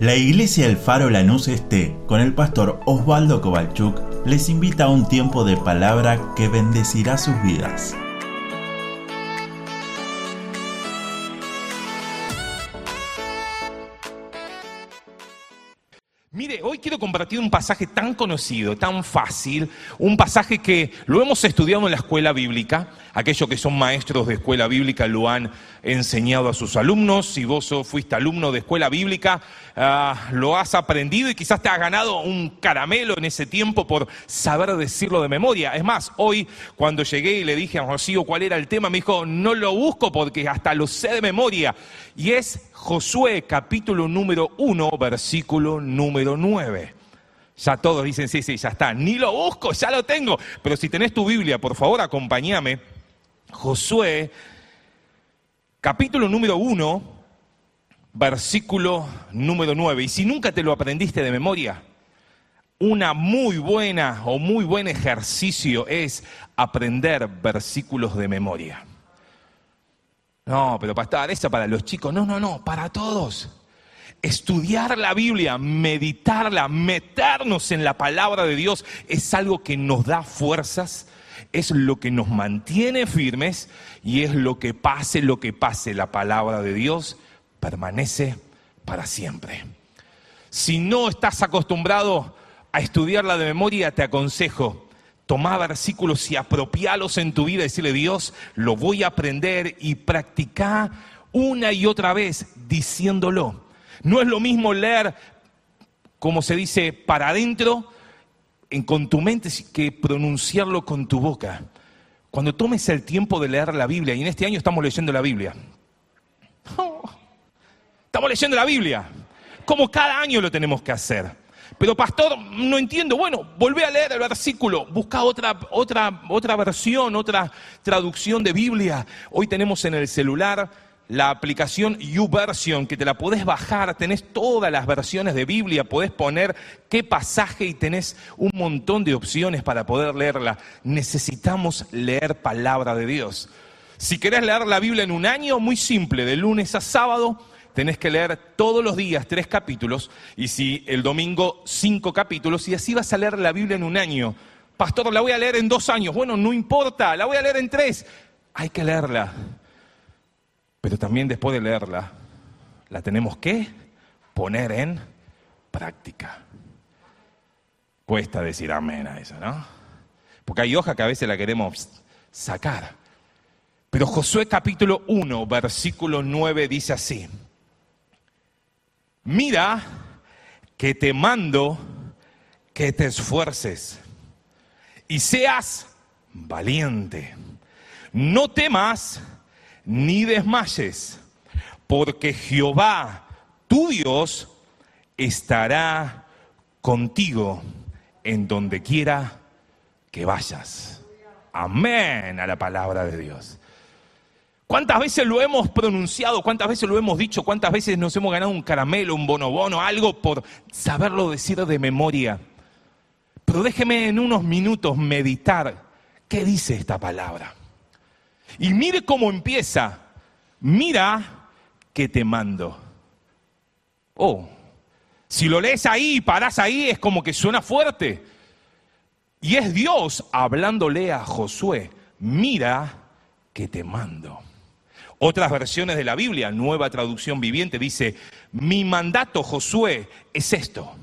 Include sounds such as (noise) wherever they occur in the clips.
La Iglesia El Faro Lanús Este, con el pastor Osvaldo Kovalchuk, les invita a un tiempo de palabra que bendecirá sus vidas. Pasaje tan conocido, tan fácil, un pasaje que lo hemos estudiado en la escuela bíblica, aquellos que son maestros de escuela bíblica lo han enseñado a sus alumnos, si vos fuiste alumno de escuela bíblica, ah, lo has aprendido y quizás te has ganado un caramelo en ese tiempo por saber decirlo de memoria. Es más, hoy cuando llegué y le dije a Rocío cuál era el tema, me dijo, no lo busco porque hasta lo sé de memoria. Y es Josué capítulo número 1, versículo número 9. Ya todos dicen, sí, sí, ya está. Ni lo busco, ya lo tengo. Pero si tenés tu Biblia, por favor, acompáñame. Josué, capítulo número 1, versículo número 9. Y si nunca te lo aprendiste de memoria, una muy buena o muy buen ejercicio es aprender versículos de memoria. No, pero pastor, eso para los chicos. No, no, no, para todos. Estudiar la Biblia, meditarla, meternos en la palabra de Dios es algo que nos da fuerzas, es lo que nos mantiene firmes y es lo que pase, lo que pase, la palabra de Dios permanece para siempre. Si no estás acostumbrado a estudiarla de memoria, te aconsejo, tomar versículos y apropialos en tu vida y decirle, Dios, lo voy a aprender y practicar una y otra vez diciéndolo. No es lo mismo leer, como se dice, para adentro, con tu mente que pronunciarlo con tu boca. Cuando tomes el tiempo de leer la Biblia, y en este año estamos leyendo la Biblia. (laughs) estamos leyendo la Biblia. Como cada año lo tenemos que hacer. Pero pastor, no entiendo. Bueno, volvé a leer el versículo, busca otra, otra, otra versión, otra traducción de Biblia. Hoy tenemos en el celular la aplicación YouVersion, que te la podés bajar, tenés todas las versiones de Biblia, podés poner qué pasaje y tenés un montón de opciones para poder leerla. Necesitamos leer palabra de Dios. Si querés leer la Biblia en un año, muy simple, de lunes a sábado, tenés que leer todos los días tres capítulos, y si el domingo cinco capítulos, y así vas a leer la Biblia en un año. Pastor, la voy a leer en dos años. Bueno, no importa, la voy a leer en tres. Hay que leerla pero también después de leerla, la tenemos que poner en práctica. Cuesta decir amén a eso, ¿no? Porque hay hoja que a veces la queremos sacar. Pero Josué capítulo 1, versículo 9 dice así. Mira que te mando que te esfuerces y seas valiente. No temas ni desmayes, porque Jehová, tu Dios, estará contigo en donde quiera que vayas. Amén a la palabra de Dios. ¿Cuántas veces lo hemos pronunciado? ¿Cuántas veces lo hemos dicho? ¿Cuántas veces nos hemos ganado un caramelo, un bonobono, algo por saberlo decir de memoria? Pero déjeme en unos minutos meditar qué dice esta palabra. Y mire cómo empieza. Mira que te mando. Oh, si lo lees ahí y parás ahí es como que suena fuerte. Y es Dios hablándole a Josué. Mira que te mando. Otras versiones de la Biblia, nueva traducción viviente, dice, mi mandato, Josué, es esto.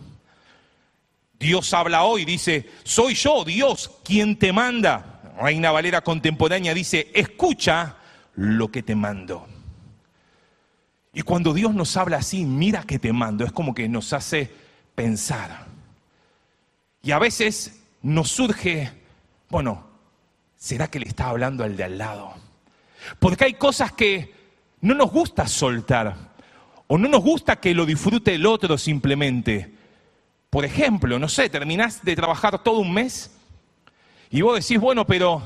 Dios habla hoy, dice, soy yo, Dios, quien te manda. Reina Valera contemporánea dice, escucha lo que te mando. Y cuando Dios nos habla así, mira que te mando, es como que nos hace pensar. Y a veces nos surge, bueno, ¿será que le está hablando al de al lado? Porque hay cosas que no nos gusta soltar, o no nos gusta que lo disfrute el otro simplemente. Por ejemplo, no sé, terminás de trabajar todo un mes y vos decís, bueno, pero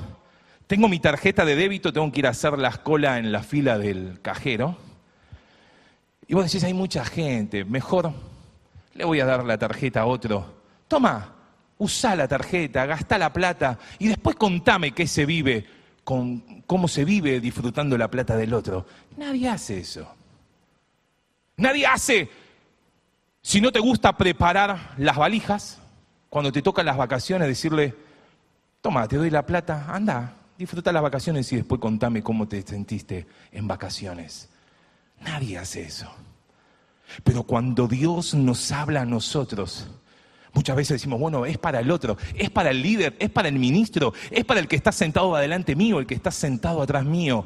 tengo mi tarjeta de débito, tengo que ir a hacer la cola en la fila del cajero. Y vos decís, hay mucha gente, mejor le voy a dar la tarjeta a otro. Toma, usa la tarjeta, gasta la plata y después contame qué se vive, con, cómo se vive disfrutando la plata del otro. Nadie hace eso. Nadie hace Si no te gusta preparar las valijas, cuando te tocan las vacaciones, decirle, toma, te doy la plata, anda, disfruta las vacaciones y después contame cómo te sentiste en vacaciones. Nadie hace eso. Pero cuando Dios nos habla a nosotros, muchas veces decimos, bueno, es para el otro, es para el líder, es para el ministro, es para el que está sentado adelante mío, el que está sentado atrás mío.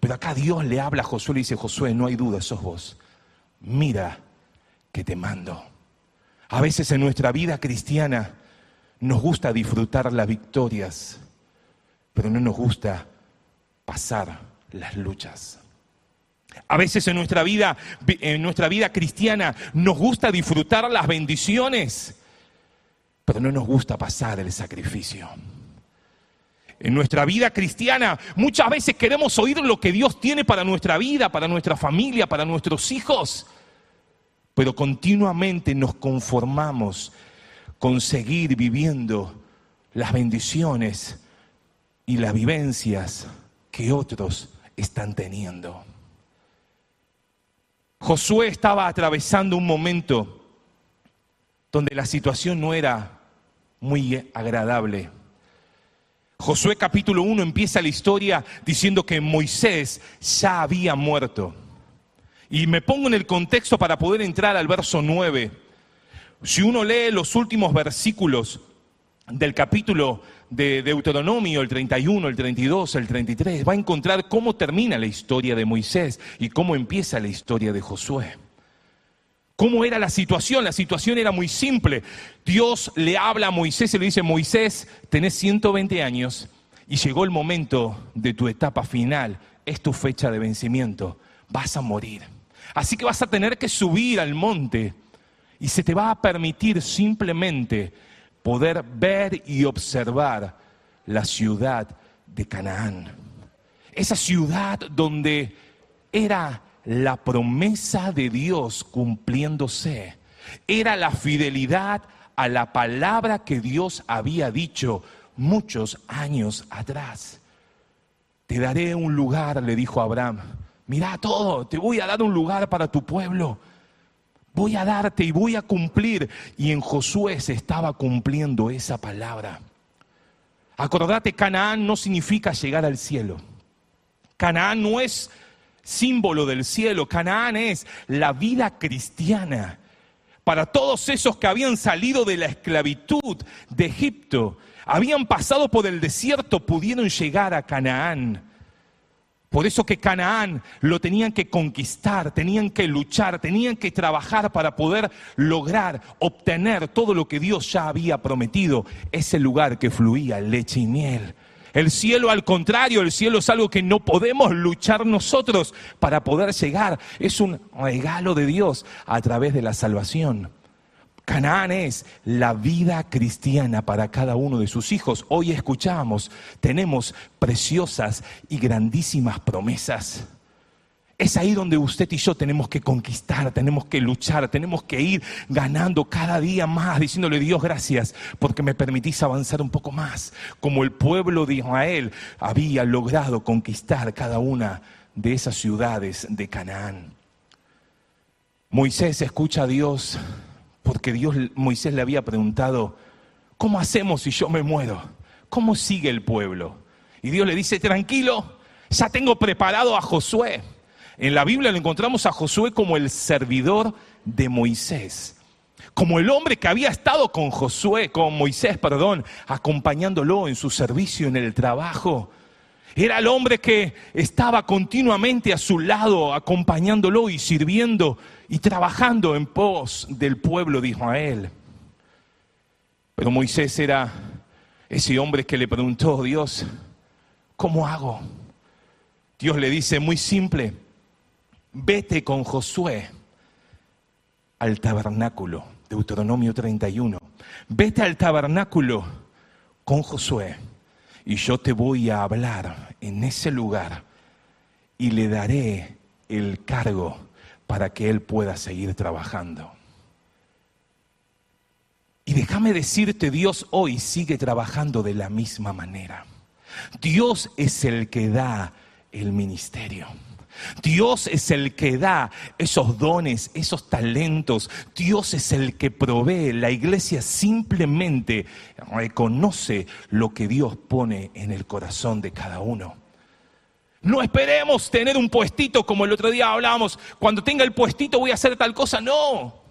Pero acá Dios le habla a Josué y le dice, Josué, no hay duda, sos vos. Mira que te mando. A veces en nuestra vida cristiana nos gusta disfrutar las victorias, pero no nos gusta pasar las luchas. A veces en nuestra vida, en nuestra vida cristiana nos gusta disfrutar las bendiciones, pero no nos gusta pasar el sacrificio. En nuestra vida cristiana muchas veces queremos oír lo que Dios tiene para nuestra vida, para nuestra familia, para nuestros hijos, pero continuamente nos conformamos con seguir viviendo las bendiciones y las vivencias que otros están teniendo. Josué estaba atravesando un momento donde la situación no era muy agradable. Josué capítulo 1 empieza la historia diciendo que Moisés ya había muerto. Y me pongo en el contexto para poder entrar al verso 9. Si uno lee los últimos versículos del capítulo de Deuteronomio, el 31, el 32, el 33, va a encontrar cómo termina la historia de Moisés y cómo empieza la historia de Josué. ¿Cómo era la situación? La situación era muy simple. Dios le habla a Moisés y le dice, Moisés, tenés 120 años y llegó el momento de tu etapa final, es tu fecha de vencimiento, vas a morir. Así que vas a tener que subir al monte y se te va a permitir simplemente poder ver y observar la ciudad de Canaán. Esa ciudad donde era la promesa de Dios cumpliéndose. Era la fidelidad a la palabra que Dios había dicho muchos años atrás. Te daré un lugar, le dijo Abraham. Mira todo, te voy a dar un lugar para tu pueblo voy a darte y voy a cumplir. Y en Josué se estaba cumpliendo esa palabra. Acordate, Canaán no significa llegar al cielo. Canaán no es símbolo del cielo, Canaán es la vida cristiana. Para todos esos que habían salido de la esclavitud de Egipto, habían pasado por el desierto, pudieron llegar a Canaán. Por eso que Canaán lo tenían que conquistar, tenían que luchar, tenían que trabajar para poder lograr, obtener todo lo que Dios ya había prometido, ese lugar que fluía leche y miel. El cielo, al contrario, el cielo es algo que no podemos luchar nosotros para poder llegar. Es un regalo de Dios a través de la salvación. Canaán es la vida cristiana para cada uno de sus hijos. Hoy escuchamos, tenemos preciosas y grandísimas promesas. Es ahí donde usted y yo tenemos que conquistar, tenemos que luchar, tenemos que ir ganando cada día más, diciéndole Dios gracias porque me permitís avanzar un poco más, como el pueblo de Israel había logrado conquistar cada una de esas ciudades de Canaán. Moisés escucha a Dios porque Dios, Moisés le había preguntado, ¿cómo hacemos si yo me muero? ¿Cómo sigue el pueblo? Y Dios le dice, tranquilo, ya tengo preparado a Josué. En la Biblia lo encontramos a Josué como el servidor de Moisés, como el hombre que había estado con Josué, con Moisés, perdón, acompañándolo en su servicio en el trabajo. Era el hombre que estaba continuamente a su lado, acompañándolo y sirviendo y trabajando en pos del pueblo de Israel. Pero Moisés era ese hombre que le preguntó, Dios, ¿cómo hago? Dios le dice, muy simple, vete con Josué al tabernáculo, Deuteronomio 31, vete al tabernáculo con Josué y yo te voy a hablar en ese lugar y le daré el cargo para que Él pueda seguir trabajando. Y déjame decirte, Dios hoy sigue trabajando de la misma manera. Dios es el que da el ministerio. Dios es el que da esos dones, esos talentos. Dios es el que provee. La iglesia simplemente reconoce lo que Dios pone en el corazón de cada uno. No esperemos tener un puestito como el otro día hablábamos. Cuando tenga el puestito voy a hacer tal cosa. No.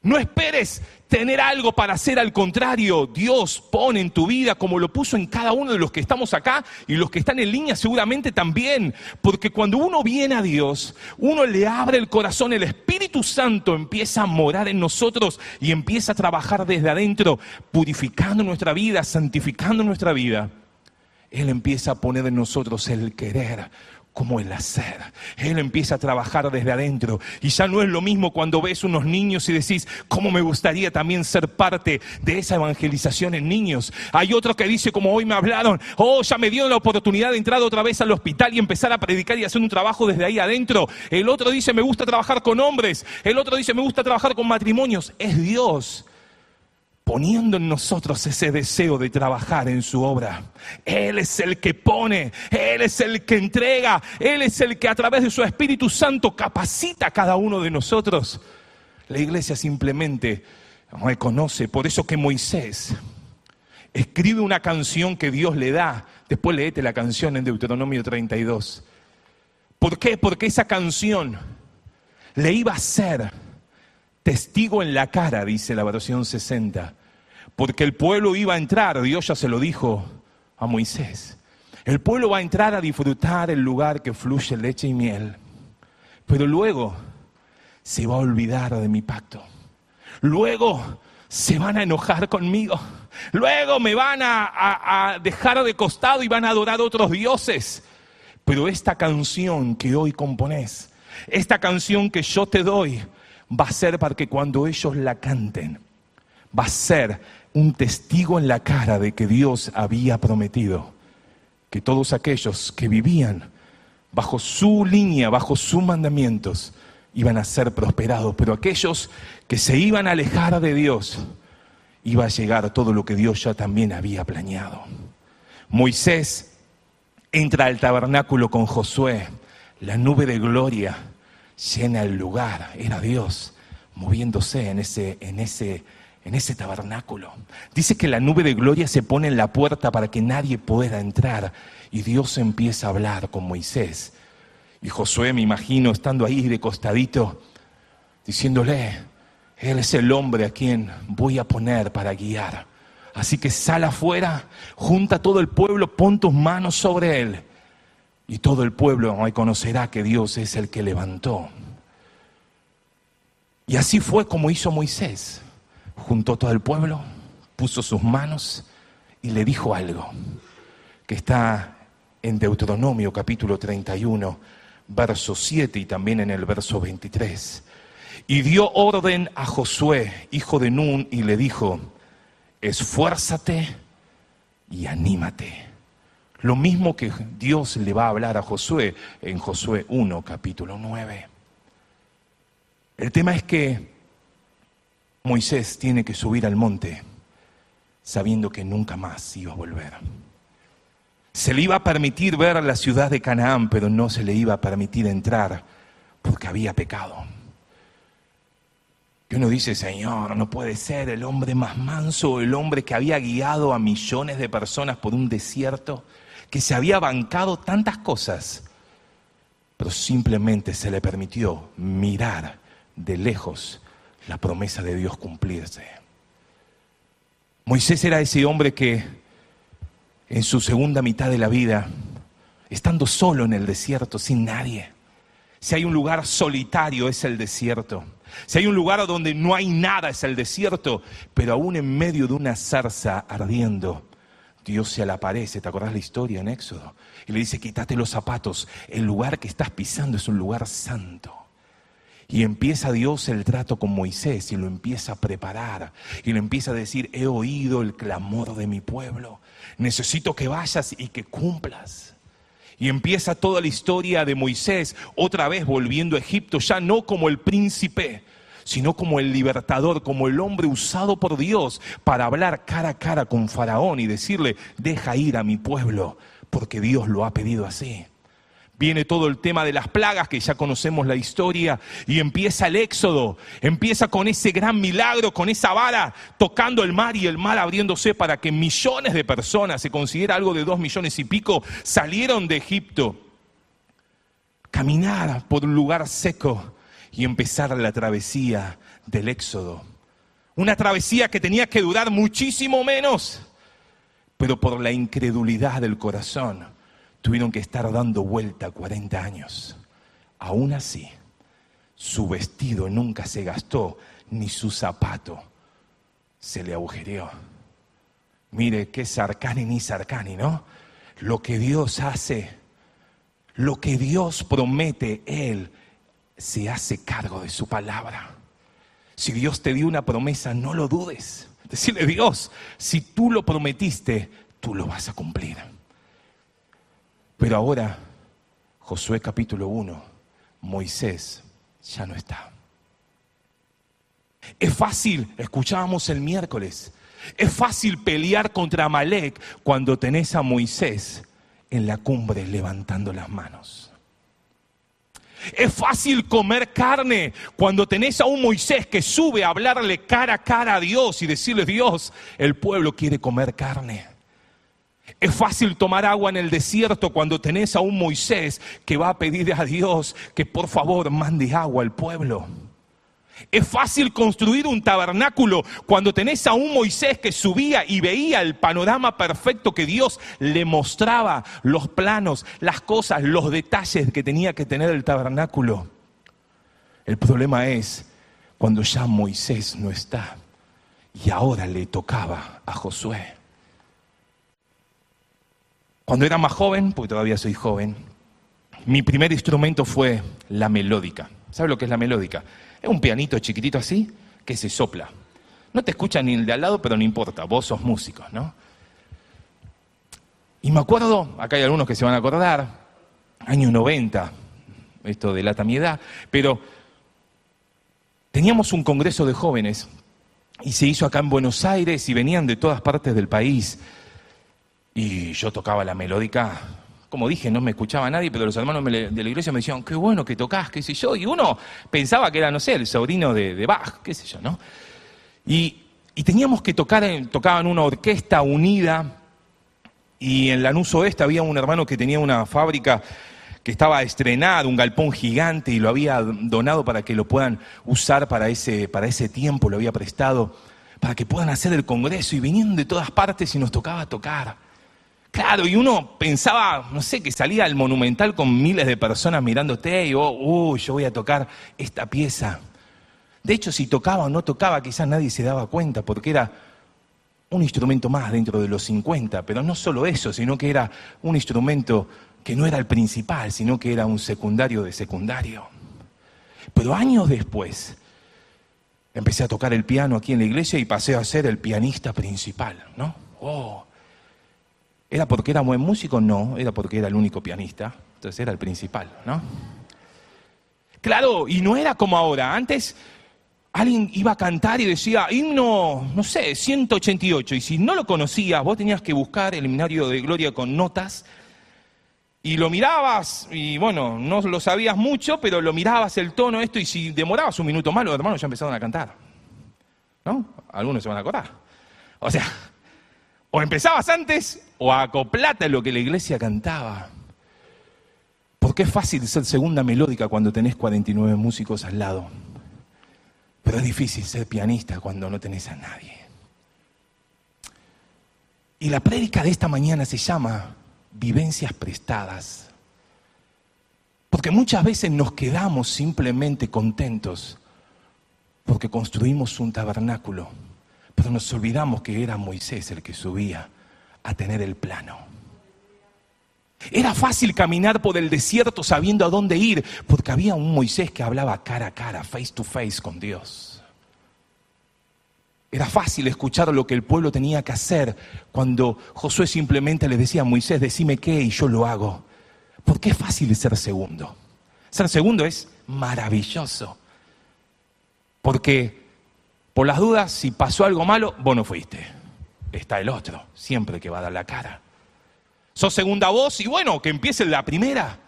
No esperes tener algo para hacer, al contrario, Dios pone en tu vida como lo puso en cada uno de los que estamos acá y los que están en línea seguramente también, porque cuando uno viene a Dios, uno le abre el corazón, el Espíritu Santo empieza a morar en nosotros y empieza a trabajar desde adentro, purificando nuestra vida, santificando nuestra vida. Él empieza a poner en nosotros el querer, como el hacer. Él empieza a trabajar desde adentro. Y ya no es lo mismo cuando ves unos niños y decís, ¿cómo me gustaría también ser parte de esa evangelización en niños? Hay otro que dice, como hoy me hablaron, oh, ya me dio la oportunidad de entrar otra vez al hospital y empezar a predicar y hacer un trabajo desde ahí adentro. El otro dice, me gusta trabajar con hombres. El otro dice, me gusta trabajar con matrimonios. Es Dios poniendo en nosotros ese deseo de trabajar en su obra. Él es el que pone, Él es el que entrega, Él es el que a través de su Espíritu Santo capacita a cada uno de nosotros. La iglesia simplemente reconoce, por eso que Moisés escribe una canción que Dios le da, después leete la canción en Deuteronomio 32. ¿Por qué? Porque esa canción le iba a ser testigo en la cara, dice la versión 60, porque el pueblo iba a entrar, Dios ya se lo dijo a Moisés. El pueblo va a entrar a disfrutar el lugar que fluye leche y miel, pero luego se va a olvidar de mi pacto. Luego se van a enojar conmigo. Luego me van a, a, dejar de costado y van a adorar otros dioses. Pero esta canción que hoy compones, esta canción que yo te doy, va a ser para que cuando ellos la canten, va a ser un testigo en la cara de que Dios había prometido que todos aquellos que vivían bajo su línea, bajo sus mandamientos, iban a ser prosperados, pero aquellos que se iban a alejar de Dios, iba a llegar todo lo que Dios ya también había planeado. Moisés entra al tabernáculo con Josué, la nube de gloria llena el lugar, era Dios moviéndose en ese, en ese, en ese tabernáculo. Dice que la nube de gloria se pone en la puerta para que nadie pueda entrar y Dios empieza a hablar con Moisés. Y Josué, me imagino, estando ahí de costadito, diciéndole, Él es el hombre a quien voy a poner para guiar. Así que sal afuera, junta todo el pueblo, pon tus manos sobre Él. Y todo el pueblo reconocerá que Dios es el que levantó. Y así fue como hizo Moisés. Juntó todo el pueblo, puso sus manos y le dijo algo que está en Deuteronomio capítulo 31, verso 7 y también en el verso 23. Y dio orden a Josué, hijo de Nun, y le dijo, esfuérzate y anímate lo mismo que Dios le va a hablar a Josué en Josué 1, capítulo 9. El tema es que Moisés tiene que subir al monte sabiendo que nunca más iba a volver. Se le iba a permitir ver la ciudad de Canaán, pero no se le iba a permitir entrar porque había pecado. Y uno dice, Señor, no puede ser el hombre más manso, el hombre que había guiado a millones de personas por un desierto, que se había bancado tantas cosas, pero simplemente se le permitió mirar de lejos la promesa de Dios cumplirse. Moisés era ese hombre que en su segunda mitad de la vida, estando solo en el desierto, sin nadie, si hay un lugar solitario es el desierto. Si hay un lugar donde no hay nada es el desierto, pero aún en medio de una zarza ardiendo, Dios se le aparece, ¿te acordás la historia en Éxodo? Y le dice, quítate los zapatos, el lugar que estás pisando es un lugar santo. Y empieza Dios el trato con Moisés y lo empieza a preparar. Y le empieza a decir, he oído el clamor de mi pueblo, necesito que vayas y que cumplas. Y empieza toda la historia de Moisés, otra vez volviendo a Egipto, ya no como el príncipe, sino como el libertador, como el hombre usado por Dios para hablar cara a cara con Faraón y decirle, deja ir a mi pueblo, porque Dios lo ha pedido así. Viene todo el tema de las plagas, que ya conocemos la historia, y empieza el éxodo, empieza con ese gran milagro, con esa vara tocando el mar y el mar abriéndose para que millones de personas, se considera algo de dos millones y pico, salieron de Egipto, caminar por un lugar seco y empezar la travesía del éxodo. Una travesía que tenía que durar muchísimo menos, pero por la incredulidad del corazón tuvieron que estar dando vuelta 40 años. Aún así, su vestido nunca se gastó, ni su zapato se le agujereó. Mire qué sarcani ni sarcani, ¿no? Lo que Dios hace, lo que Dios promete, Él se hace cargo de su palabra. Si Dios te dio una promesa, no lo dudes. Decirle, Dios, si tú lo prometiste, tú lo vas a cumplir. Pero ahora, Josué capítulo 1, Moisés ya no está. Es fácil, escuchábamos el miércoles, es fácil pelear contra Amalek cuando tenés a Moisés en la cumbre levantando las manos. Es fácil comer carne cuando tenés a un Moisés que sube a hablarle cara a cara a Dios y decirle, Dios, el pueblo quiere comer carne. Es fácil tomar agua en el desierto cuando tenés a un Moisés que va a pedirle a Dios que por favor mande agua al pueblo. Es fácil construir un tabernáculo cuando tenés a un Moisés que subía y veía el panorama perfecto que Dios le mostraba, los planos, las cosas, los detalles que tenía que tener el tabernáculo. El problema es cuando ya Moisés no está y ahora le tocaba a Josué. Cuando era más joven, porque todavía soy joven, mi primer instrumento fue la melódica. ¿Sabe lo que es la melódica? Es un pianito chiquitito así que se sopla. No te escucha ni el de al lado, pero no importa, vos sos músico, ¿no? Y me acuerdo, acá hay algunos que se van a acordar, año 90, esto delata mi edad, pero teníamos un congreso de jóvenes y se hizo acá en Buenos Aires y venían de todas partes del país y yo tocaba la melódica, como dije, no me escuchaba nadie, pero los hermanos de la iglesia me decían, qué bueno que tocas, qué sé yo. Y uno pensaba que era, no sé, el sobrino de, Bach, qué sé yo, ¿no? Y, teníamos que tocar, en, tocaban una orquesta unida. Y en Lanús Oeste había un hermano que tenía una fábrica que estaba estrenado, un galpón gigante, y lo había donado para que lo puedan usar para ese, para ese tiempo, lo había prestado, para que puedan hacer el congreso. Y vinieron de todas partes y nos tocaba tocar. Claro, y uno pensaba, no sé, que salía al monumental con miles de personas mirándote y, oh, uy, yo voy a tocar esta pieza. De hecho, si tocaba o no tocaba, quizás nadie se daba cuenta, porque era un instrumento más dentro de los 50, pero no solo eso, sino que era un instrumento que no era el principal, sino que era un secundario de secundario. Pero años después, empecé a tocar el piano aquí en la iglesia y pasé a ser el pianista principal, ¿no? Oh, ¿Era porque era buen músico? No, era porque era el único pianista. Entonces era el principal, ¿no? Claro, y no era como ahora. Antes alguien iba a cantar y decía, himno, no sé, 188. Y si no lo conocías, vos tenías que buscar el himnario de gloria con notas. Y lo mirabas, y bueno, no lo sabías mucho, pero lo mirabas el tono, esto, y si demorabas un minuto más, los hermanos ya empezaron a cantar. ¿No? Algunos se van a acordar. O sea, o empezabas antes o acoplate lo que la iglesia cantaba. Porque es fácil ser segunda melódica cuando tenés 49 músicos al lado. Pero es difícil ser pianista cuando no tenés a nadie. Y la prédica de esta mañana se llama Vivencias prestadas. Porque muchas veces nos quedamos simplemente contentos porque construimos un tabernáculo pero nos olvidamos que era Moisés el que subía a tener el plano. Era fácil caminar por el desierto sabiendo a dónde ir, porque había un Moisés que hablaba cara a cara, face to face con Dios. Era fácil escuchar lo que el pueblo tenía que hacer cuando Josué simplemente le decía a Moisés, decime qué y yo lo hago. Porque es fácil ser segundo. Ser segundo es maravilloso. Porque por las dudas, si pasó algo malo, vos no fuiste. Está el otro, siempre que va a dar la cara. Sos segunda voz y bueno, que empiece la primera.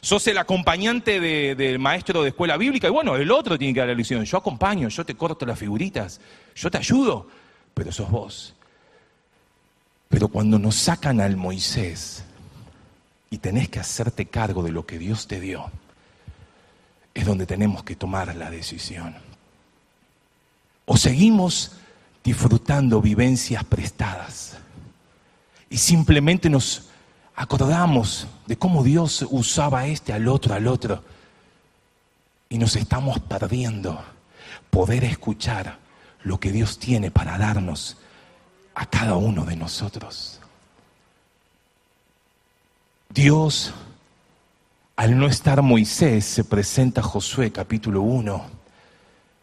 Sos el acompañante del maestro de escuela bíblica y bueno, el otro tiene que dar la lección. Yo acompaño, yo te corto las figuritas, yo te ayudo, pero sos vos. Pero cuando nos sacan al Moisés y tenés que hacerte cargo de lo que Dios te dio, es donde tenemos que tomar la decisión. O seguimos disfrutando vivencias prestadas y simplemente nos acordamos de cómo Dios usaba este al otro, al otro, y nos estamos perdiendo poder escuchar lo que Dios tiene para darnos a cada uno de nosotros. Dios, al no estar Moisés, se presenta a Josué capítulo 1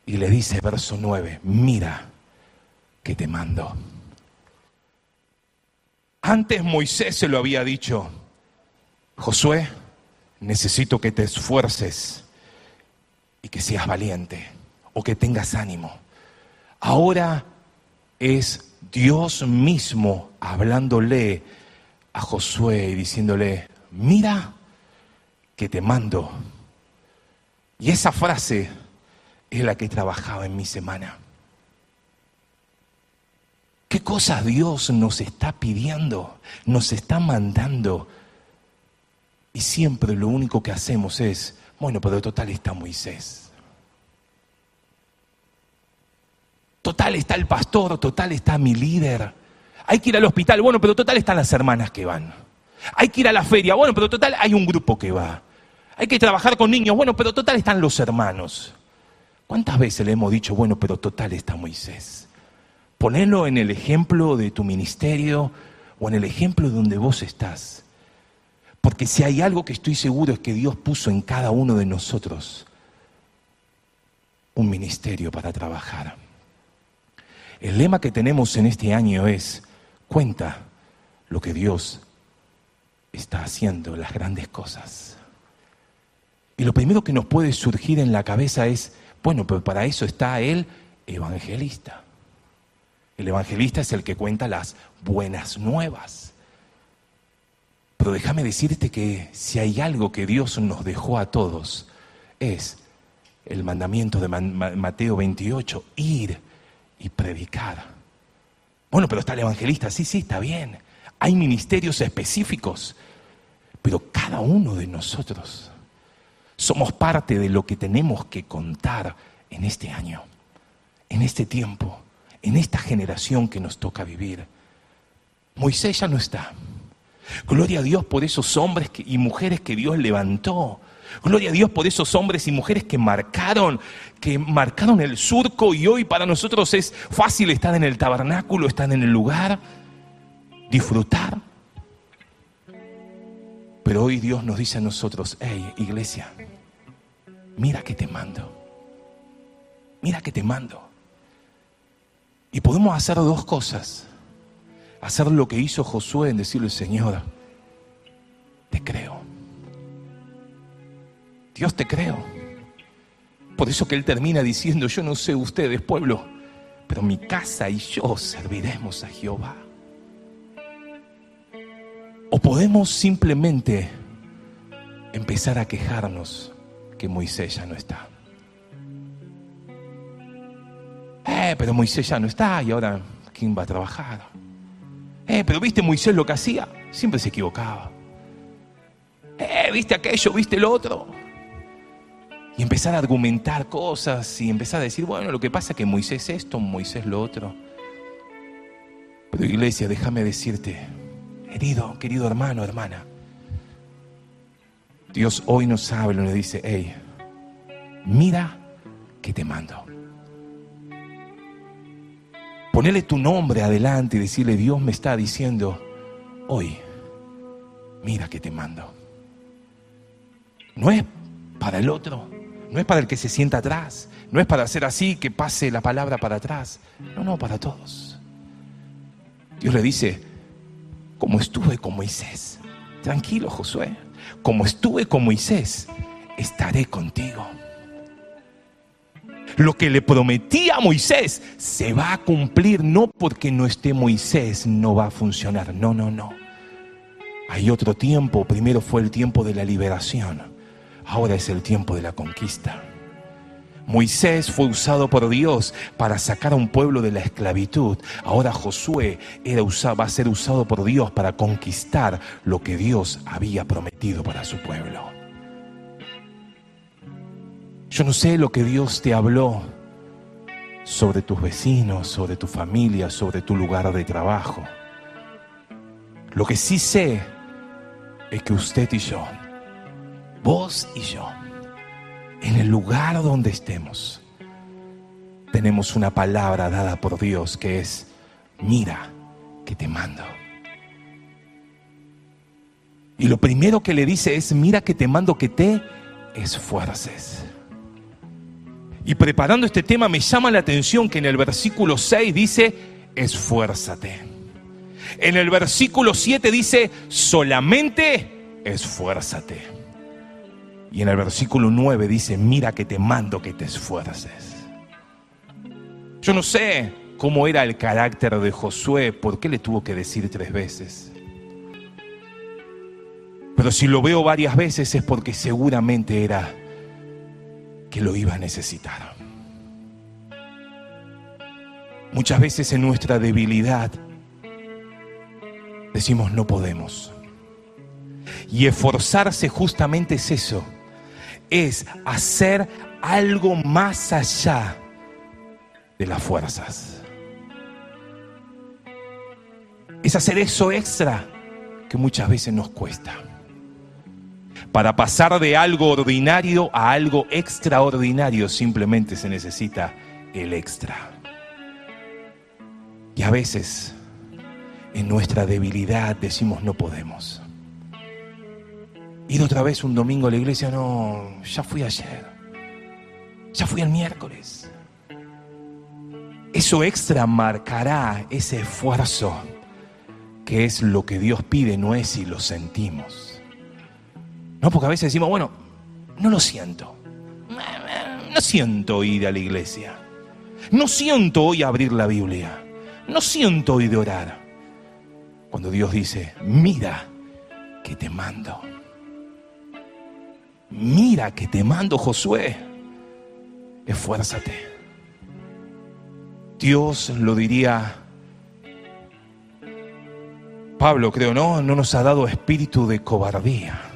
y le dice, verso 9, mira que te mando. Antes Moisés se lo había dicho, Josué, necesito que te esfuerces y que seas valiente o que tengas ánimo. Ahora es Dios mismo hablándole a Josué y diciéndole, mira que te mando. Y esa frase es la que trabajaba en mi semana. ¿Qué cosas Dios nos está pidiendo, nos está mandando? Y siempre lo único que hacemos es, bueno, pero total está Moisés. Total está el pastor, total está mi líder. Hay que ir al hospital, bueno, pero total están las hermanas que van. Hay que ir a la feria, bueno, pero total hay un grupo que va. Hay que trabajar con niños, bueno, pero total están los hermanos. ¿Cuántas veces le hemos dicho, bueno, pero total está Moisés? Ponelo en el ejemplo de tu ministerio o en el ejemplo de donde vos estás. Porque si hay algo que estoy seguro es que Dios puso en cada uno de nosotros un ministerio para trabajar. El lema que tenemos en este año es, cuenta lo que Dios está haciendo, las grandes cosas. Y lo primero que nos puede surgir en la cabeza es, bueno, pero para eso está el evangelista. El evangelista es el que cuenta las buenas nuevas. Pero déjame decirte que si hay algo que Dios nos dejó a todos, es el mandamiento de Mateo 28, ir y predicar. Bueno, pero está el evangelista, sí, sí, está bien. Hay ministerios específicos, pero cada uno de nosotros somos parte de lo que tenemos que contar en este año, en este tiempo en esta generación que nos toca vivir. Moisés ya no está. Gloria a Dios por esos hombres y mujeres que Dios levantó. Gloria a Dios por esos hombres y mujeres que marcaron, que marcaron el surco y hoy para nosotros es fácil estar en el tabernáculo, estar en el lugar, disfrutar. Pero hoy Dios nos dice a nosotros, hey, iglesia, mira que te mando. Mira que te mando. Y podemos hacer dos cosas. Hacer lo que hizo Josué en decirle, Señor, te creo. Dios te creo. Por eso que Él termina diciendo, yo no sé ustedes, pueblo, pero mi casa y yo serviremos a Jehová. Podemos simplemente empezar a quejarnos que Moisés ya no está. Eh, pero Moisés ya no está y ahora ¿quién va a trabajar? Eh, pero viste Moisés lo que hacía, siempre se equivocaba. Eh, viste aquello, viste lo otro. Y empezar a argumentar cosas y empezar a decir, bueno, lo que pasa es que Moisés esto, Moisés lo otro. Pero iglesia, déjame decirte, querido, querido hermano, hermana, Dios hoy nos habla y nos dice, hey, mira que te mando. Ponerle tu nombre adelante y decirle, Dios me está diciendo, hoy, mira que te mando. No es para el otro, no es para el que se sienta atrás, no es para hacer así que pase la palabra para atrás, no, no, para todos. Dios le dice, como estuve con Moisés, tranquilo Josué, como estuve con Moisés, estaré contigo. Lo que le prometí a Moisés se va a cumplir, no porque no esté Moisés, no va a funcionar. No, no, no. Hay otro tiempo, primero fue el tiempo de la liberación, ahora es el tiempo de la conquista. Moisés fue usado por Dios para sacar a un pueblo de la esclavitud. Ahora Josué era va a ser usado por Dios para conquistar lo que Dios había prometido para su pueblo. Yo no sé lo que Dios te habló sobre tus vecinos, sobre tu familia, sobre tu lugar de trabajo. Lo que sí sé es que usted y yo, vos y yo, en el lugar donde estemos, tenemos una palabra dada por Dios que es, mira que te mando. Y lo primero que le dice es, mira que te mando que te esfuerces. Y preparando este tema me llama la atención que en el versículo 6 dice, esfuérzate. En el versículo 7 dice, solamente esfuérzate. Y en el versículo 9 dice, mira que te mando que te esfuerces. Yo no sé cómo era el carácter de Josué, por qué le tuvo que decir tres veces. Pero si lo veo varias veces es porque seguramente era que lo iba a necesitar. Muchas veces en nuestra debilidad decimos no podemos. Y esforzarse justamente es eso, es hacer algo más allá de las fuerzas. Es hacer eso extra que muchas veces nos cuesta. Para pasar de algo ordinario a algo extraordinario simplemente se necesita el extra. Y a veces en nuestra debilidad decimos no podemos. Ir otra vez un domingo a la iglesia, no, ya fui ayer, ya fui el miércoles. Eso extra marcará ese esfuerzo que es lo que Dios pide, no es si lo sentimos. No, porque a veces decimos, bueno, no lo siento. No siento de a la iglesia. No siento hoy abrir la Biblia. No siento hoy de orar. Cuando Dios dice, mira que te mando. Mira que te mando, Josué. Esfuérzate. Dios lo diría, Pablo creo, no, no nos ha dado espíritu de cobardía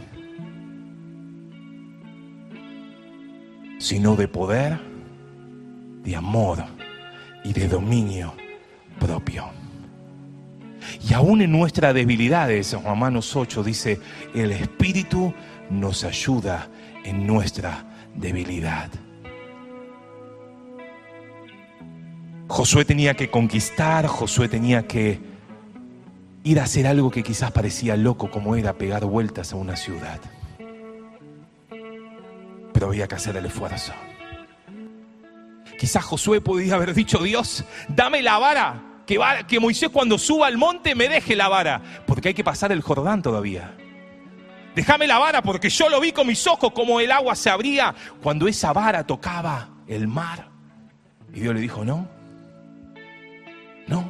sino de poder, de amor y de dominio propio. Y aún en nuestras debilidades, Romanos 8 dice, el Espíritu nos ayuda en nuestra debilidad. Josué tenía que conquistar, Josué tenía que ir a hacer algo que quizás parecía loco, como era pegar vueltas a una ciudad pero había que hacer el esfuerzo. Quizás Josué podía haber dicho, Dios, dame la vara, que, que Moisés cuando suba al monte me deje la vara, porque hay que pasar el Jordán todavía. Déjame la vara porque yo lo vi con mis ojos como el agua se abría cuando esa vara tocaba el mar. Y Dios le dijo, no, no.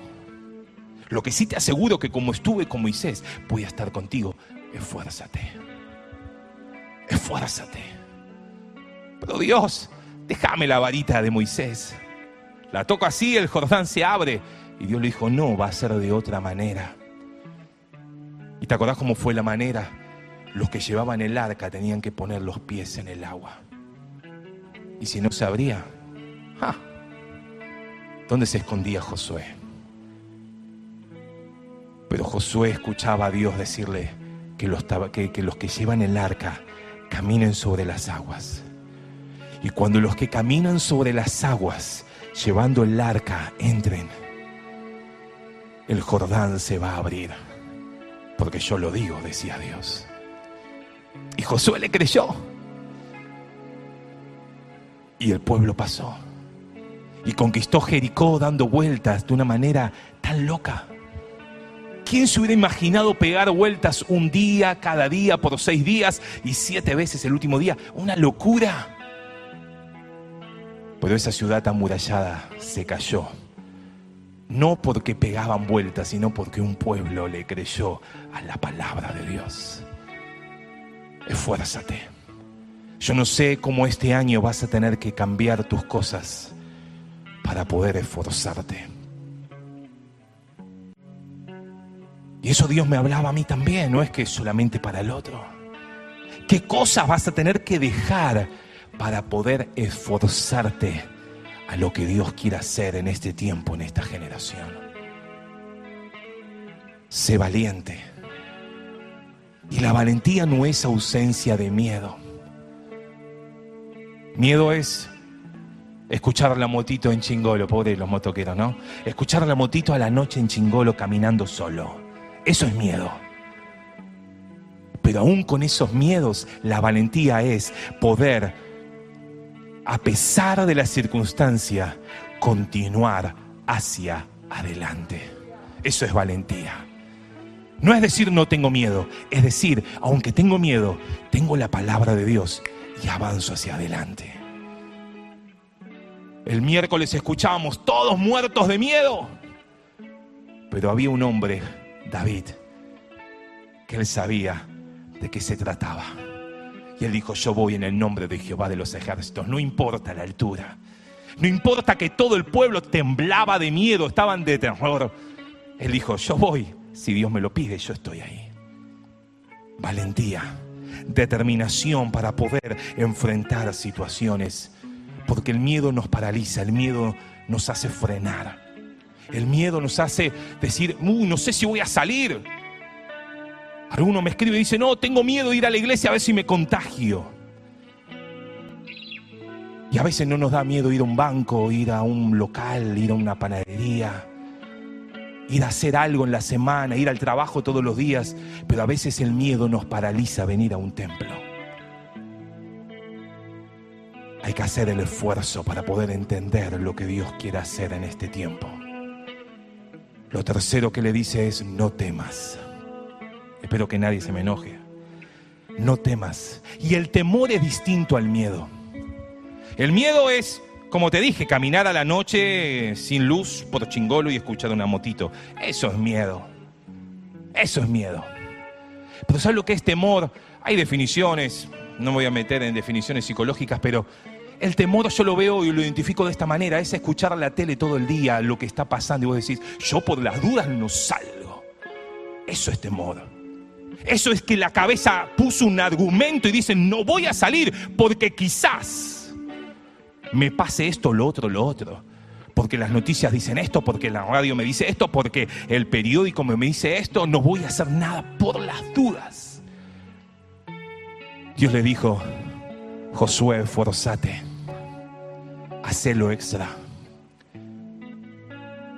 Lo que sí te aseguro que como estuve con Moisés, voy a estar contigo. Esfuérzate. Esfuérzate. Pero Dios, déjame la varita de Moisés. La toco así, el Jordán se abre. Y Dios le dijo, no, va a ser de otra manera. ¿Y te acordás cómo fue la manera? Los que llevaban el arca tenían que poner los pies en el agua. Y si no se abría, ¿dónde se escondía Josué? Pero Josué escuchaba a Dios decirle que, los que llevan el arca caminen sobre las aguas. Y cuando los que caminan sobre las aguas, llevando el arca, entren, el Jordán se va a abrir. Porque yo lo digo, decía Dios. Josué le creyó. Y el pueblo pasó. Y conquistó Jericó dando vueltas de una manera tan loca. ¿Quién se hubiera imaginado pegar vueltas un día, cada día, por seis días y siete veces el último día? Una locura. Pero esa ciudad amurallada se cayó. no porque pegaban vueltas, sino porque un pueblo le creyó a la palabra de Dios. Esfuérzate. Yo no sé cómo este año vas a tener que cambiar tus cosas para poder esforzarte. Y eso Dios me hablaba a mí también, no es que solamente para el otro. ¿Qué cosas vas a tener que dejar para poder esforzarte a lo que Dios quiere hacer en este tiempo, en esta generación? Sé valiente. Y la valentía no es ausencia de miedo. Miedo es escuchar la motito en Chingolo, pobre los motoqueros, ¿no? Escuchar la motito a la noche en Chingolo caminando solo. Eso es miedo. Pero aún con esos miedos, la valentía es poder, a pesar de la circunstancia, continuar hacia adelante. Eso es valentía. No es decir no tengo miedo, es decir, aunque tengo miedo, tengo la palabra de Dios y avanzo hacia adelante. El miércoles escuchábamos todos muertos de miedo, pero había un hombre David, que él sabía de qué se trataba. Y él dijo, yo voy en el nombre de Jehová de los ejércitos, no importa la altura, no importa que todo el pueblo temblaba de miedo, estaban de terror. Él dijo, yo voy, si Dios me lo pide, yo estoy ahí. Valentía, determinación para poder enfrentar situaciones, porque el miedo nos paraliza, el miedo nos hace frenar. El miedo nos hace decir, no sé si voy a salir. Alguno me escribe y dice, no, tengo miedo de ir a la iglesia a ver si me contagio. Y a veces no nos da miedo ir a un banco, ir a un local, ir a una panadería, ir a hacer algo en la semana, ir al trabajo todos los días, pero a veces el miedo nos paraliza venir a un templo. Hay que hacer el esfuerzo para poder entender lo que Dios quiere hacer en este tiempo. Lo tercero que le dice es, no temas. Espero que nadie se me enoje. No temas. Y el temor es distinto al miedo. El miedo es, como te dije, caminar a la noche sin luz por chingolo y escuchar una motito. Eso es miedo. Eso es miedo. Pero ¿sabes lo que es temor? Hay definiciones, no me voy a meter en definiciones psicológicas, pero el temor yo lo veo y lo identifico de esta manera, es escuchar la tele todo el día, lo que está pasando y vos decís, yo por las dudas no salgo. Eso es temor. Eso es que la cabeza puso un argumento y dice, no voy a salir porque quizás me pase esto, lo otro, lo otro. Porque las noticias dicen esto, porque la radio me dice esto, porque el periódico me dice esto, no voy a hacer nada por las dudas. Dios le dijo, Josué, forzate hacelo extra.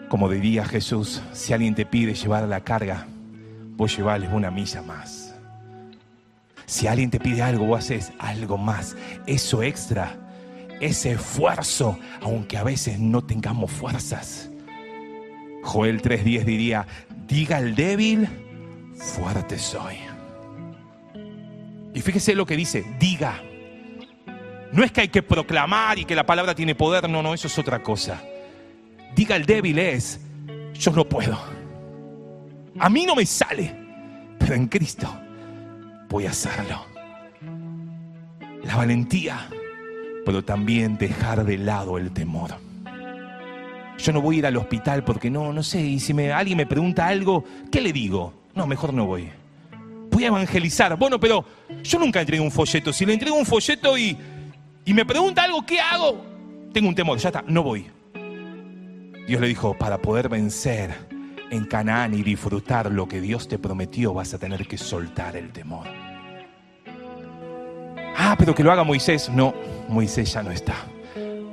Como diría Jesús, si alguien te pide llevar la carga, vos llevarles una milla más. Si alguien te pide algo, vos haces algo más. Eso extra, ese esfuerzo, aunque a veces no tengamos fuerzas. Joel 3.10 diría, diga al débil, fuerte soy. Y fíjese lo que dice, diga. No es que hay que proclamar y que la palabra tiene poder, no, no, eso es otra cosa. Diga el débil es, yo no puedo. A mí no me sale, pero en Cristo voy a hacerlo. La valentía, pero también dejar de lado el temor. Yo no voy a ir al hospital porque no, no sé, y si alguien me pregunta algo, ¿qué le digo? No, mejor no voy. Voy a evangelizar. Bueno, pero yo nunca entregué un folleto. Si le entrego un folleto y y me pregunta algo, ¿qué hago? Tengo un temor, ya está, no voy. Dios le dijo, para poder vencer en Canaán y disfrutar lo que Dios te prometió, vas a tener que soltar el temor. Ah, pero que lo haga Moisés. No, Moisés ya no está.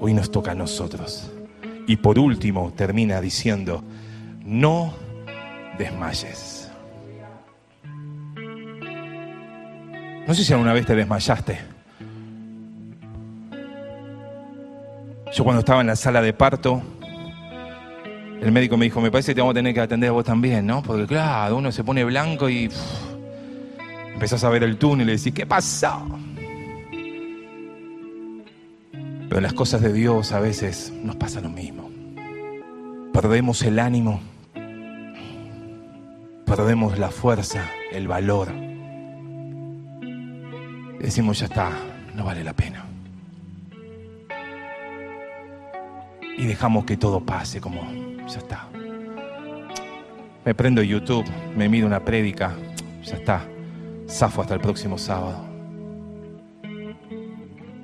Hoy nos toca a nosotros. Y por último termina diciendo, no desmayes. No sé si alguna vez te desmayaste. Yo cuando estaba en la sala de parto, el médico me dijo, me parece que te vamos a tener que atender a vos también, ¿no? Porque claro, uno se pone blanco y empezás a ver el túnel y decís, ¿qué pasó? Pero las cosas de Dios a veces nos pasa lo mismo. perdemos el ánimo, perdemos la fuerza, el valor. Decimos, ya está, no vale la pena. Y dejamos que todo pase como, ya está. Me prendo YouTube, me miro una prédica, ya está, zafo hasta el próximo sábado.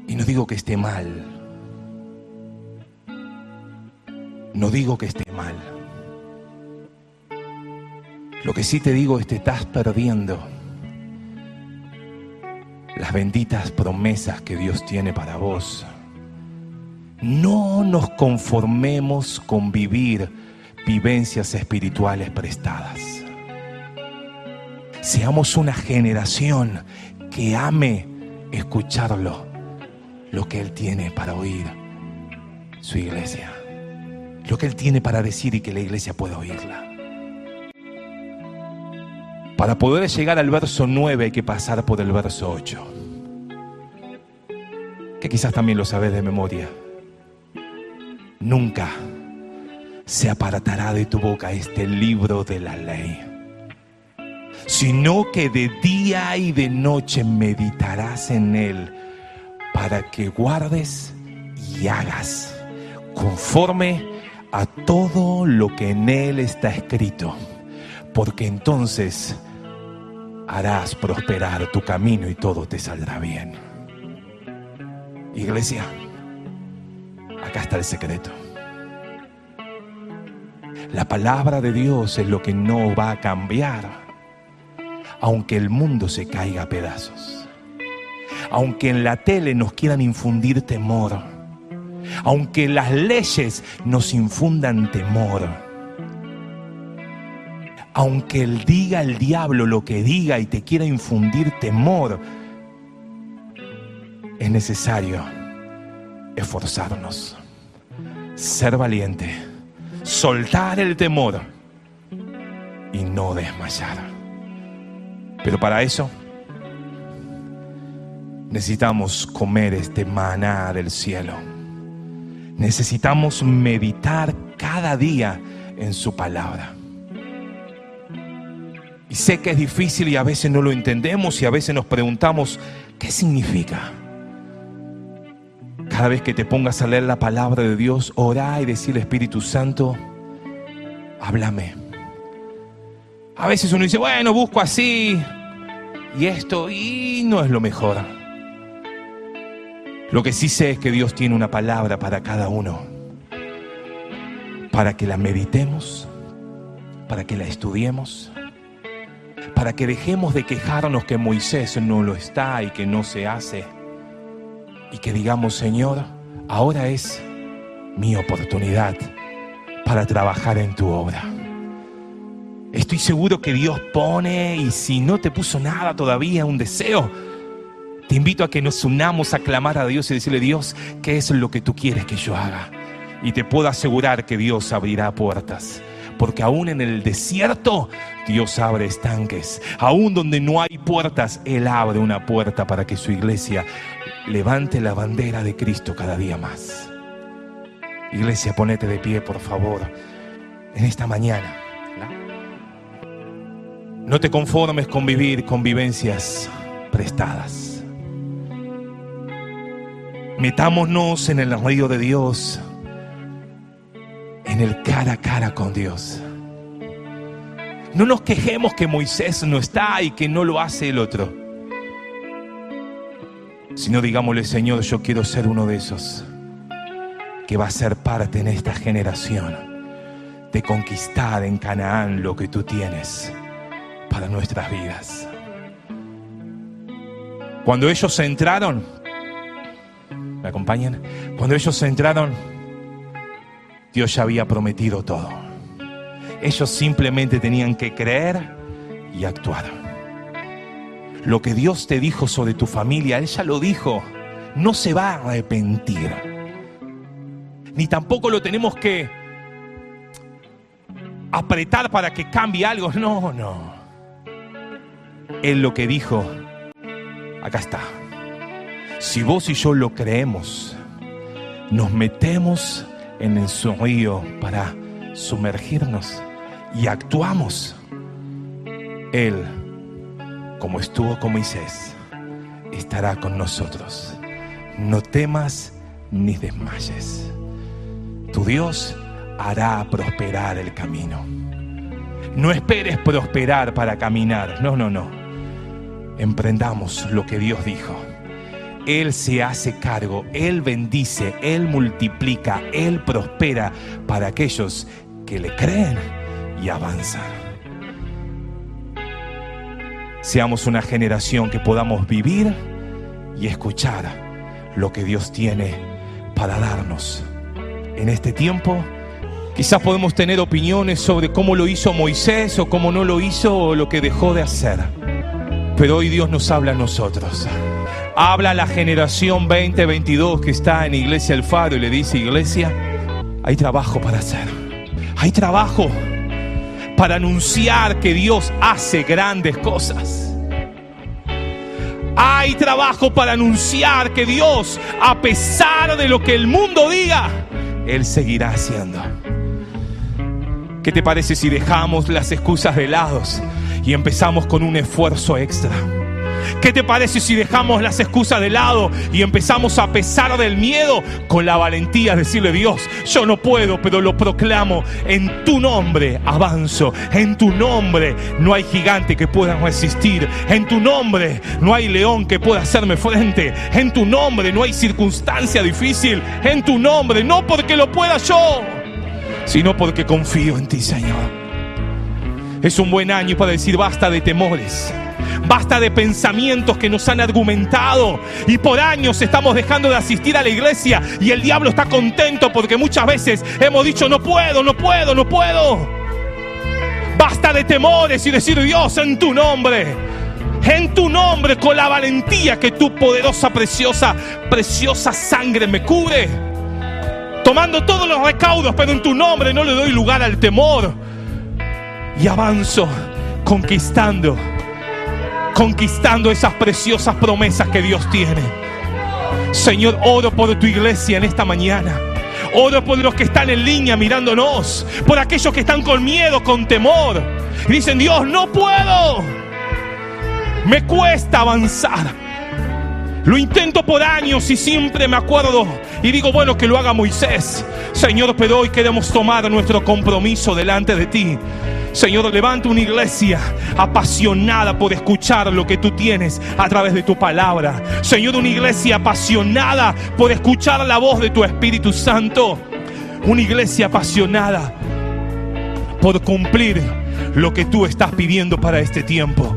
Y no digo que esté mal, no digo que esté mal. Lo que sí te digo es que estás perdiendo las benditas promesas que Dios tiene para vos. No nos conformemos con vivir vivencias espirituales prestadas. Seamos una generación que ame escucharlo, lo que Él tiene para oír su iglesia, lo que Él tiene para decir y que la iglesia pueda oírla. Para poder llegar al verso 9 hay que pasar por el verso 8, que quizás también lo sabes de memoria. Nunca se apartará de tu boca este libro de la ley, sino que de día y de noche meditarás en él para que guardes y hagas conforme a todo lo que en él está escrito, porque entonces harás prosperar tu camino y todo te saldrá bien. Iglesia, acá está el secreto. La palabra de Dios es lo que no va a cambiar, aunque el mundo se caiga a pedazos. Aunque en la tele nos quieran infundir temor, aunque las leyes nos infundan temor aunque él diga el diablo lo que diga y te quiera infundir temor, es necesario esforzarnos, ser valiente, soltar el temor y no desmayar. Pero para eso necesitamos comer este maná del cielo. Necesitamos meditar cada día en su palabra. Y sé que es difícil y a veces no lo entendemos y a veces nos preguntamos, ¿qué significa? Cada vez que te pongas a leer la palabra de Dios, orá y decirle Espíritu Santo, háblame. A veces uno dice, bueno, busco así y esto y no es lo mejor. Lo que sí sé es que Dios tiene una palabra para cada uno, para que la meditemos, para que la estudiemos para que dejemos de quejarnos que Moisés no lo está y que no se hace. Y que digamos, Señor, ahora es mi oportunidad para trabajar en tu obra. Estoy seguro que Dios pone, y si no te puso nada todavía, un deseo, te invito a que nos unamos a clamar a Dios y decirle, Dios, ¿qué es lo que tú quieres que yo haga? Y te puedo asegurar que Dios abrirá puertas porque aún en el desierto Dios abre estanques. Aún donde no hay puertas, Él abre una puerta para que su iglesia levante la bandera de Cristo cada día más. Iglesia, ponete de pie, por favor, en esta mañana. No te conformes con vivir convivencias prestadas. Metámonos en el río de Dios en el cara a cara con Dios. No nos quejemos que Moisés no está y que no lo hace el otro. Sino digámosle, Señor, yo quiero ser uno de esos que va a ser parte en esta generación de conquistar en Canaán lo que tú tienes para nuestras vidas. Cuando ellos entraron, ¿me acompañan? Cuando ellos entraron, Dios ya había prometido todo. Ellos simplemente tenían que creer y actuar. Lo que Dios te dijo sobre tu familia, Él ya lo dijo. No se va a arrepentir. Ni tampoco lo tenemos que apretar para que cambie algo. No, no. Él lo que dijo, acá está. Si vos y yo lo creemos, nos metemos en el río para sumergirnos y actuamos, Él, como estuvo con Moisés, estará con nosotros. No temas ni desmayes. Tu Dios hará prosperar el camino. No esperes prosperar para caminar. No, no, no. Emprendamos lo que Dios dijo. Él se hace cargo, Él bendice, Él multiplica, Él prospera para aquellos que le creen y avanzan. Seamos una generación que podamos vivir y escuchar lo que Dios tiene para darnos. En este tiempo, quizás podemos tener opiniones sobre cómo lo hizo Moisés o cómo no lo hizo o lo que dejó de hacer. Pero hoy Dios nos habla a nosotros. Habla a la generación 2022 que está en Iglesia El Faro y le dice, iglesia, hay trabajo para hacer. Hay trabajo para anunciar que Dios hace grandes cosas. Hay trabajo para anunciar que Dios, a pesar de lo que el mundo diga, Él seguirá haciendo. ¿Qué te parece si dejamos las excusas de lado y empezamos con un esfuerzo extra? ¿Qué te parece si dejamos las excusas de lado y empezamos a pesar del miedo con la valentía de decirle Dios, yo no puedo, pero lo proclamo, en tu nombre avanzo, en tu nombre no hay gigante que pueda resistir, en tu nombre no hay león que pueda hacerme frente, en tu nombre no hay circunstancia difícil, en tu nombre, no porque lo pueda yo, sino porque confío en ti, Señor. Es un buen año para decir basta de temores. Basta de pensamientos que nos han argumentado y por años estamos dejando de asistir a la iglesia y el diablo está contento porque muchas veces hemos dicho no puedo, no puedo, no puedo. Basta de temores y decir Dios en tu nombre. En tu nombre, con la valentía que tu poderosa, preciosa, preciosa sangre me cubre. Tomando todos los recaudos, pero en tu nombre no le doy lugar al temor. Y avanzo conquistando conquistando esas preciosas promesas que Dios tiene. Señor, oro por tu iglesia en esta mañana. Oro por los que están en línea mirándonos, por aquellos que están con miedo, con temor. Y dicen, Dios, no puedo. Me cuesta avanzar. Lo intento por años y siempre me acuerdo y digo, bueno, que lo haga Moisés. Señor, pero hoy queremos tomar nuestro compromiso delante de ti. Señor, levanta una iglesia apasionada por escuchar lo que tú tienes a través de tu palabra. Señor, una iglesia apasionada por escuchar la voz de tu Espíritu Santo. Una iglesia apasionada por cumplir lo que tú estás pidiendo para este tiempo.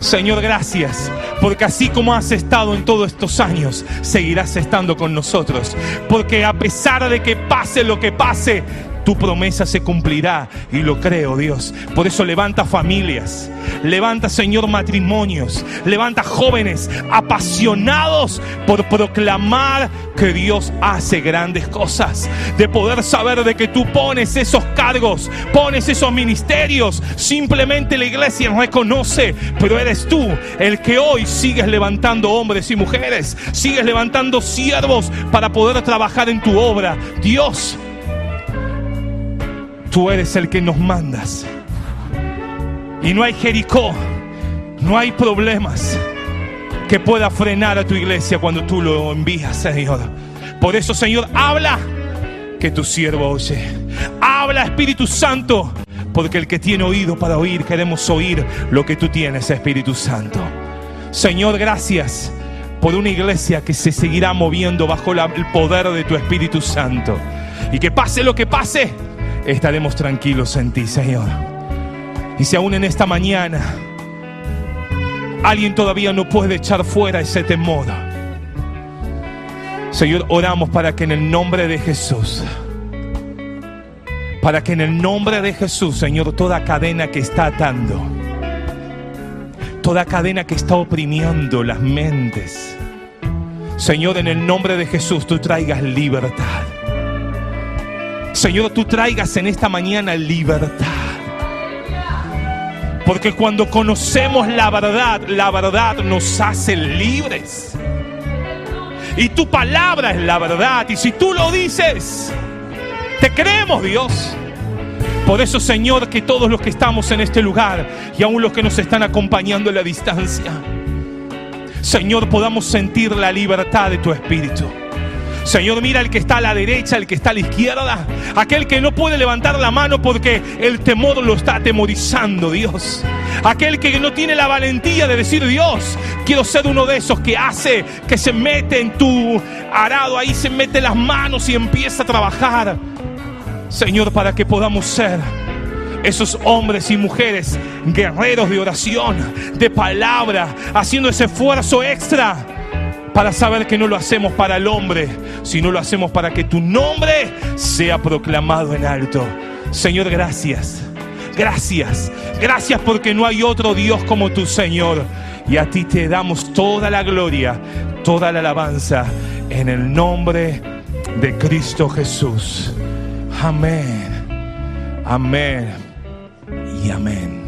Señor, gracias, porque así como has estado en todos estos años, seguirás estando con nosotros. Porque a pesar de que pase lo que pase, tu promesa se cumplirá y lo creo, Dios. Por eso levanta familias, levanta, Señor, matrimonios, levanta jóvenes apasionados por proclamar que Dios hace grandes cosas, de poder saber de que tú pones esos cargos, pones esos ministerios. Simplemente la iglesia no reconoce, pero eres tú el que hoy sigues levantando hombres y mujeres, sigues levantando siervos para poder trabajar en tu obra. Dios, Tú eres el que nos mandas. Y no hay Jericó, no hay problemas que pueda frenar a tu iglesia cuando tú lo envías, Señor. Por eso, Señor, habla que tu siervo oye. Habla, Espíritu Santo, porque el que tiene oído para oír, queremos oír lo que tú tienes, Espíritu Santo. Señor, gracias por una iglesia que se seguirá moviendo bajo el poder de tu Espíritu Santo. Y que pase lo que pase, estaremos tranquilos en ti, Señor. Y si aún en esta mañana alguien todavía no puede echar fuera ese temor, Señor, oramos para que en el nombre de Jesús, para que en el nombre de Jesús, Señor, toda cadena que está atando, toda cadena que está oprimiendo las mentes, Señor, en el nombre de Jesús, tú traigas libertad. Señor, tú traigas en esta mañana libertad. Porque cuando conocemos la verdad, la verdad nos hace libres. Y tu palabra es la verdad. Y si tú lo dices, te creemos, Dios. Por eso, Señor, que todos los que estamos en este lugar y aún los que nos están acompañando en la distancia, Señor, podamos sentir la libertad de tu Espíritu. Señor, mira el que está a la derecha, el que está a la izquierda, aquel que no puede levantar la mano porque el temor lo está atemorizando, Dios. Aquel que no tiene la valentía de decir, Dios, quiero ser uno de esos que hace, que se mete en tu arado, ahí se mete las manos y empieza a trabajar. Señor, para que podamos ser esos hombres y mujeres guerreros de oración, de palabra, haciendo ese esfuerzo extra para saber que no lo hacemos para el hombre, sino lo hacemos para que tu nombre sea proclamado en alto. Señor, gracias. Gracias. Gracias porque no hay otro Dios como tu Señor. Y a ti te damos toda la gloria, toda la alabanza en el nombre de Cristo Jesús. Amén. Amén. Y amén.